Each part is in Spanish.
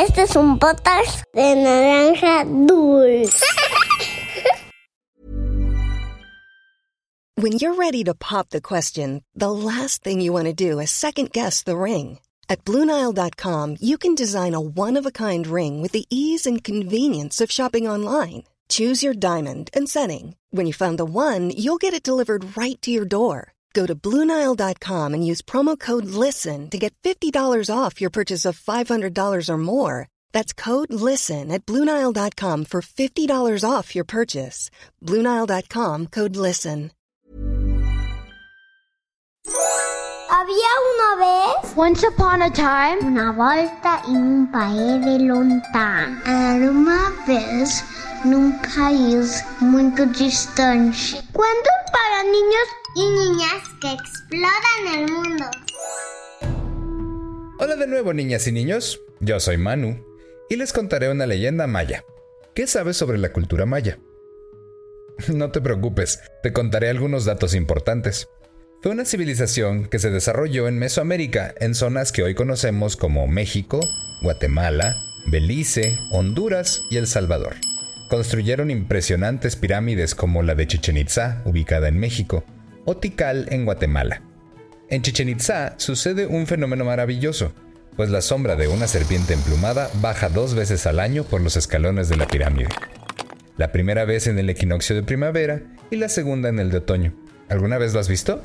Este es un de naranja dulce. When you're ready to pop the question, the last thing you want to do is second guess the ring. At Bluenile.com, you can design a one of a kind ring with the ease and convenience of shopping online. Choose your diamond and setting. When you find the one, you'll get it delivered right to your door. Go to Bluenile.com and use promo code LISTEN to get $50 off your purchase of $500 or more. That's code LISTEN at Bluenile.com for $50 off your purchase. Bluenile.com code LISTEN. Había una vez Once upon a time, una volta in un paese lontano. Era uma vez num país muito distante. Cuentos para niños y niñas que exploran el mundo. Hola de nuevo niñas y niños, yo soy Manu y les contaré una leyenda maya. ¿Qué sabes sobre la cultura maya? No te preocupes, te contaré algunos datos importantes. Fue una civilización que se desarrolló en Mesoamérica, en zonas que hoy conocemos como México, Guatemala, Belice, Honduras y El Salvador. Construyeron impresionantes pirámides como la de Chichen Itza, ubicada en México, o Tikal en Guatemala. En Chichen Itza sucede un fenómeno maravilloso, pues la sombra de una serpiente emplumada baja dos veces al año por los escalones de la pirámide. La primera vez en el equinoccio de primavera y la segunda en el de otoño. ¿Alguna vez lo has visto?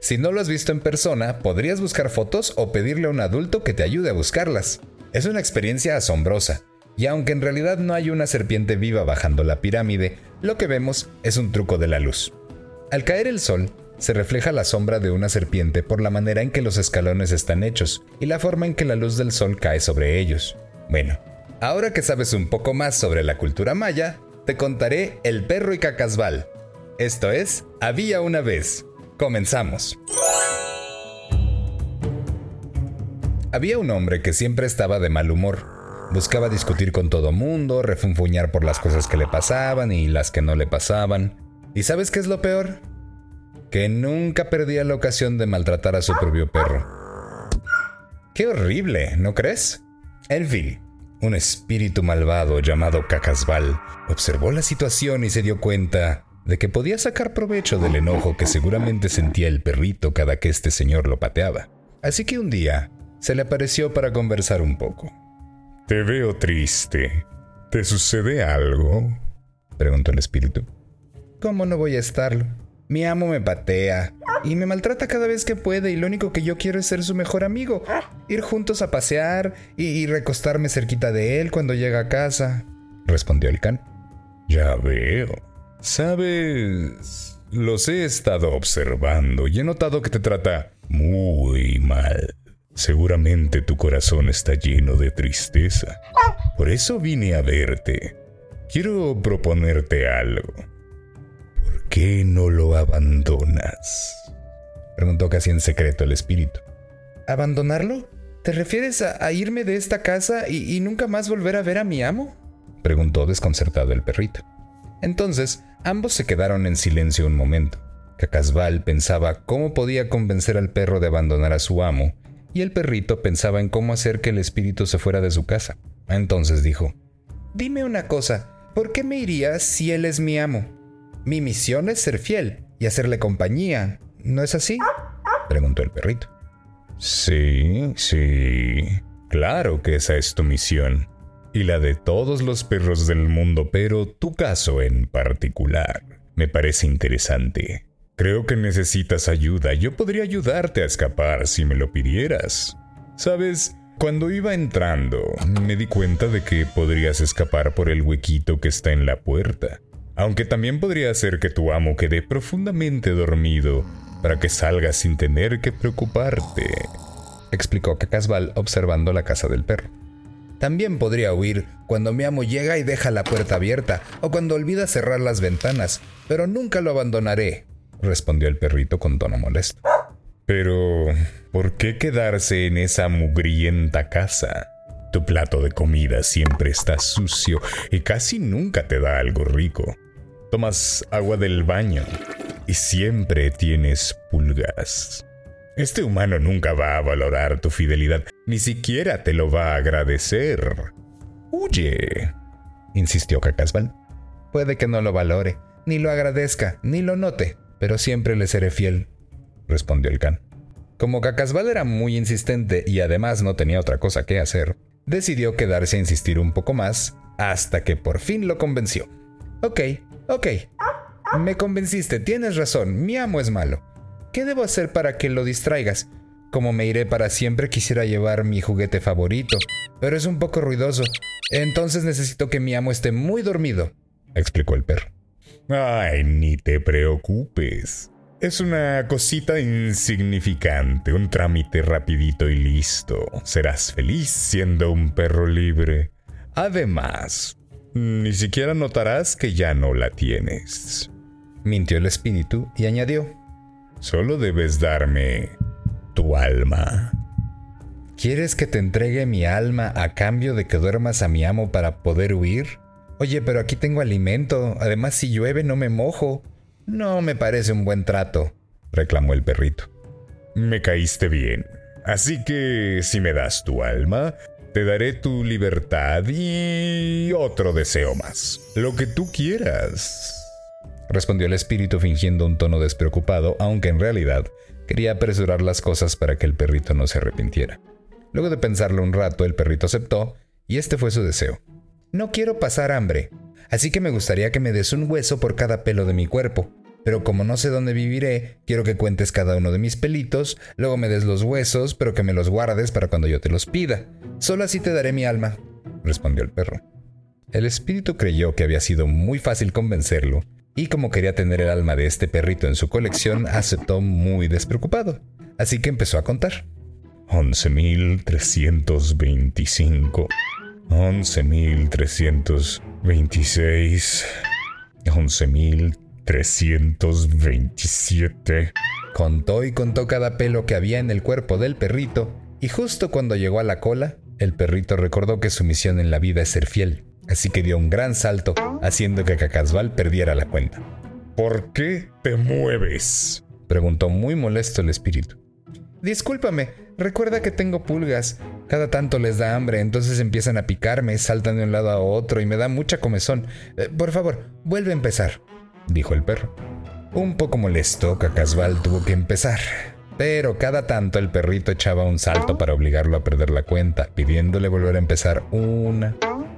Si no lo has visto en persona, podrías buscar fotos o pedirle a un adulto que te ayude a buscarlas. Es una experiencia asombrosa, y aunque en realidad no hay una serpiente viva bajando la pirámide, lo que vemos es un truco de la luz. Al caer el sol, se refleja la sombra de una serpiente por la manera en que los escalones están hechos y la forma en que la luz del sol cae sobre ellos. Bueno, ahora que sabes un poco más sobre la cultura maya, te contaré El perro y Cacasbal. Esto es, había una vez. Comenzamos. Había un hombre que siempre estaba de mal humor. Buscaba discutir con todo mundo, refunfuñar por las cosas que le pasaban y las que no le pasaban. ¿Y sabes qué es lo peor? Que nunca perdía la ocasión de maltratar a su propio perro. Qué horrible, ¿no crees? En fin, un espíritu malvado llamado Cacasbal observó la situación y se dio cuenta de que podía sacar provecho del enojo que seguramente sentía el perrito cada que este señor lo pateaba. Así que un día se le apareció para conversar un poco. Te veo triste. ¿Te sucede algo? preguntó el espíritu. ¿Cómo no voy a estarlo? Mi amo me patea y me maltrata cada vez que puede y lo único que yo quiero es ser su mejor amigo, ir juntos a pasear y, recostarme cerquita de él cuando llega a casa, respondió el can. Ya veo. Sabes, los he estado observando y he notado que te trata muy mal. Seguramente tu corazón está lleno de tristeza. Por eso vine a verte. Quiero proponerte algo. ¿Por qué no lo abandonas? Preguntó casi en secreto el espíritu. ¿Abandonarlo? ¿Te refieres a, a irme de esta casa y, y nunca más volver a ver a mi amo? Preguntó desconcertado el perrito. Entonces, ambos se quedaron en silencio un momento. Cacasbal pensaba cómo podía convencer al perro de abandonar a su amo, y el perrito pensaba en cómo hacer que el espíritu se fuera de su casa. Entonces dijo, Dime una cosa, ¿por qué me iría si él es mi amo? Mi misión es ser fiel y hacerle compañía, ¿no es así? preguntó el perrito. Sí, sí. Claro que esa es tu misión. Y la de todos los perros del mundo, pero tu caso en particular me parece interesante. Creo que necesitas ayuda. Yo podría ayudarte a escapar si me lo pidieras. Sabes, cuando iba entrando, me di cuenta de que podrías escapar por el huequito que está en la puerta. Aunque también podría hacer que tu amo quede profundamente dormido para que salgas sin tener que preocuparte, explicó Cacasbal observando la casa del perro. También podría huir cuando mi amo llega y deja la puerta abierta o cuando olvida cerrar las ventanas, pero nunca lo abandonaré, respondió el perrito con tono molesto. Pero, ¿por qué quedarse en esa mugrienta casa? Tu plato de comida siempre está sucio y casi nunca te da algo rico. Tomas agua del baño y siempre tienes pulgas. Este humano nunca va a valorar tu fidelidad, ni siquiera te lo va a agradecer. Huye, insistió Cacasval. Puede que no lo valore, ni lo agradezca, ni lo note, pero siempre le seré fiel, respondió el can. Como Cacasval era muy insistente y además no tenía otra cosa que hacer, decidió quedarse a insistir un poco más hasta que por fin lo convenció. Ok, ok. Me convenciste, tienes razón, mi amo es malo. ¿Qué debo hacer para que lo distraigas? Como me iré para siempre, quisiera llevar mi juguete favorito, pero es un poco ruidoso. Entonces necesito que mi amo esté muy dormido, explicó el perro. Ay, ni te preocupes. Es una cosita insignificante, un trámite rapidito y listo. Serás feliz siendo un perro libre. Además, ni siquiera notarás que ya no la tienes. Mintió el espíritu y añadió, Solo debes darme tu alma. ¿Quieres que te entregue mi alma a cambio de que duermas a mi amo para poder huir? Oye, pero aquí tengo alimento. Además, si llueve no me mojo. No me parece un buen trato, reclamó el perrito. Me caíste bien. Así que si me das tu alma, te daré tu libertad y otro deseo más. Lo que tú quieras. Respondió el espíritu fingiendo un tono despreocupado, aunque en realidad quería apresurar las cosas para que el perrito no se arrepintiera. Luego de pensarlo un rato, el perrito aceptó, y este fue su deseo. No quiero pasar hambre, así que me gustaría que me des un hueso por cada pelo de mi cuerpo. Pero como no sé dónde viviré, quiero que cuentes cada uno de mis pelitos, luego me des los huesos, pero que me los guardes para cuando yo te los pida. Solo así te daré mi alma, respondió el perro. El espíritu creyó que había sido muy fácil convencerlo, y como quería tener el alma de este perrito en su colección, aceptó muy despreocupado. Así que empezó a contar. 11.325, 11.326, 11.000. 327. Contó y contó cada pelo que había en el cuerpo del perrito, y justo cuando llegó a la cola, el perrito recordó que su misión en la vida es ser fiel, así que dio un gran salto, haciendo que Cacasval perdiera la cuenta. ¿Por qué te mueves? preguntó muy molesto el espíritu. Discúlpame, recuerda que tengo pulgas. Cada tanto les da hambre, entonces empiezan a picarme, saltan de un lado a otro y me da mucha comezón. Eh, por favor, vuelve a empezar dijo el perro. Un poco molesto, Cacasval tuvo que empezar, pero cada tanto el perrito echaba un salto para obligarlo a perder la cuenta, pidiéndole volver a empezar una,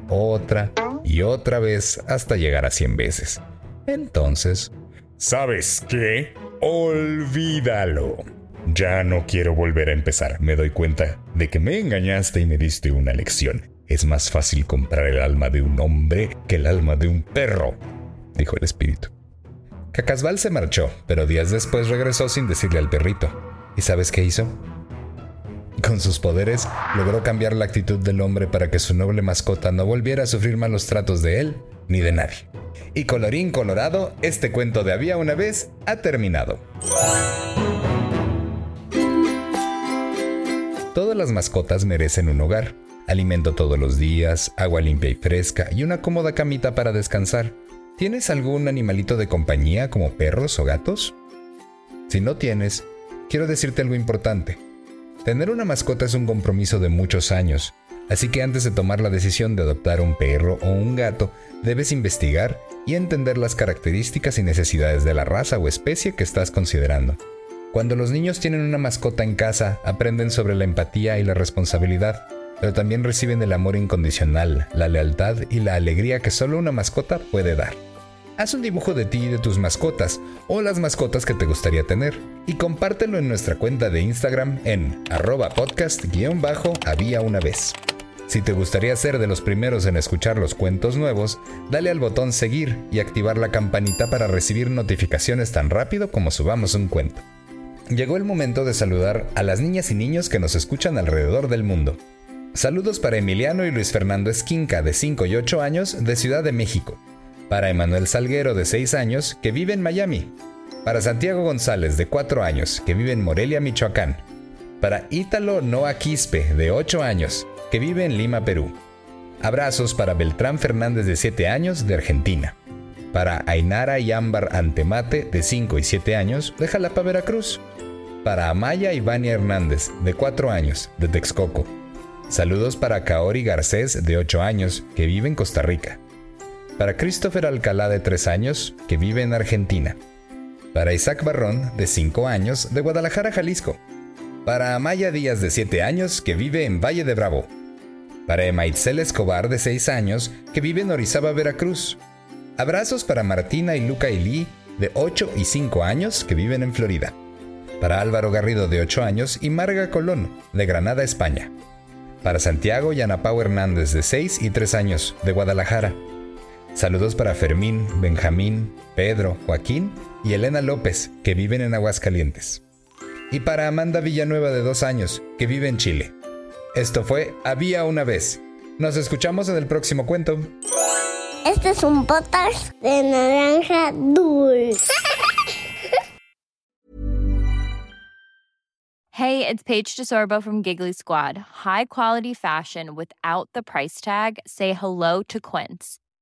otra y otra vez hasta llegar a 100 veces. Entonces... ¿Sabes qué? Olvídalo. Ya no quiero volver a empezar. Me doy cuenta de que me engañaste y me diste una lección. Es más fácil comprar el alma de un hombre que el alma de un perro, dijo el espíritu. Cacasval se marchó, pero días después regresó sin decirle al perrito. ¿Y sabes qué hizo? Con sus poderes, logró cambiar la actitud del hombre para que su noble mascota no volviera a sufrir malos tratos de él ni de nadie. Y colorín colorado, este cuento de había una vez ha terminado. Todas las mascotas merecen un hogar, alimento todos los días, agua limpia y fresca y una cómoda camita para descansar. ¿Tienes algún animalito de compañía como perros o gatos? Si no tienes, quiero decirte algo importante. Tener una mascota es un compromiso de muchos años, así que antes de tomar la decisión de adoptar un perro o un gato, debes investigar y entender las características y necesidades de la raza o especie que estás considerando. Cuando los niños tienen una mascota en casa, aprenden sobre la empatía y la responsabilidad, pero también reciben el amor incondicional, la lealtad y la alegría que solo una mascota puede dar. Haz un dibujo de ti y de tus mascotas o las mascotas que te gustaría tener y compártelo en nuestra cuenta de Instagram en arroba podcast-había una vez. Si te gustaría ser de los primeros en escuchar los cuentos nuevos, dale al botón seguir y activar la campanita para recibir notificaciones tan rápido como subamos un cuento. Llegó el momento de saludar a las niñas y niños que nos escuchan alrededor del mundo. Saludos para Emiliano y Luis Fernando Esquinca de 5 y 8 años de Ciudad de México para Emanuel Salguero de 6 años, que vive en Miami, para Santiago González de 4 años, que vive en Morelia, Michoacán, para Ítalo Noa Quispe de 8 años, que vive en Lima, Perú. Abrazos para Beltrán Fernández de 7 años de Argentina. Para Ainara y Ámbar Antemate de 5 y 7 años de Jalapa, Veracruz. para Amaya Ivania Hernández, de 4 años, de Texcoco. Saludos para Kaori Garcés, de 8 años, que vive en Costa Rica. Para Christopher Alcalá, de 3 años, que vive en Argentina. Para Isaac Barrón, de 5 años, de Guadalajara, Jalisco. Para Amaya Díaz, de 7 años, que vive en Valle de Bravo. Para Emaitzel Escobar, de 6 años, que vive en Orizaba, Veracruz. Abrazos para Martina y Luca Lee, de 8 y 5 años, que viven en Florida. Para Álvaro Garrido, de 8 años, y Marga Colón, de Granada, España. Para Santiago y Ana Pau Hernández, de 6 y 3 años, de Guadalajara. Saludos para Fermín, Benjamín, Pedro, Joaquín y Elena López, que viven en Aguascalientes. Y para Amanda Villanueva, de 2 años, que vive en Chile. Esto fue Había una vez. Nos escuchamos en el próximo cuento. Este es un potas de naranja dulce. Hey, it's Paige DeSorbo from Giggly Squad. High quality fashion without the price tag. Say hello to Quince.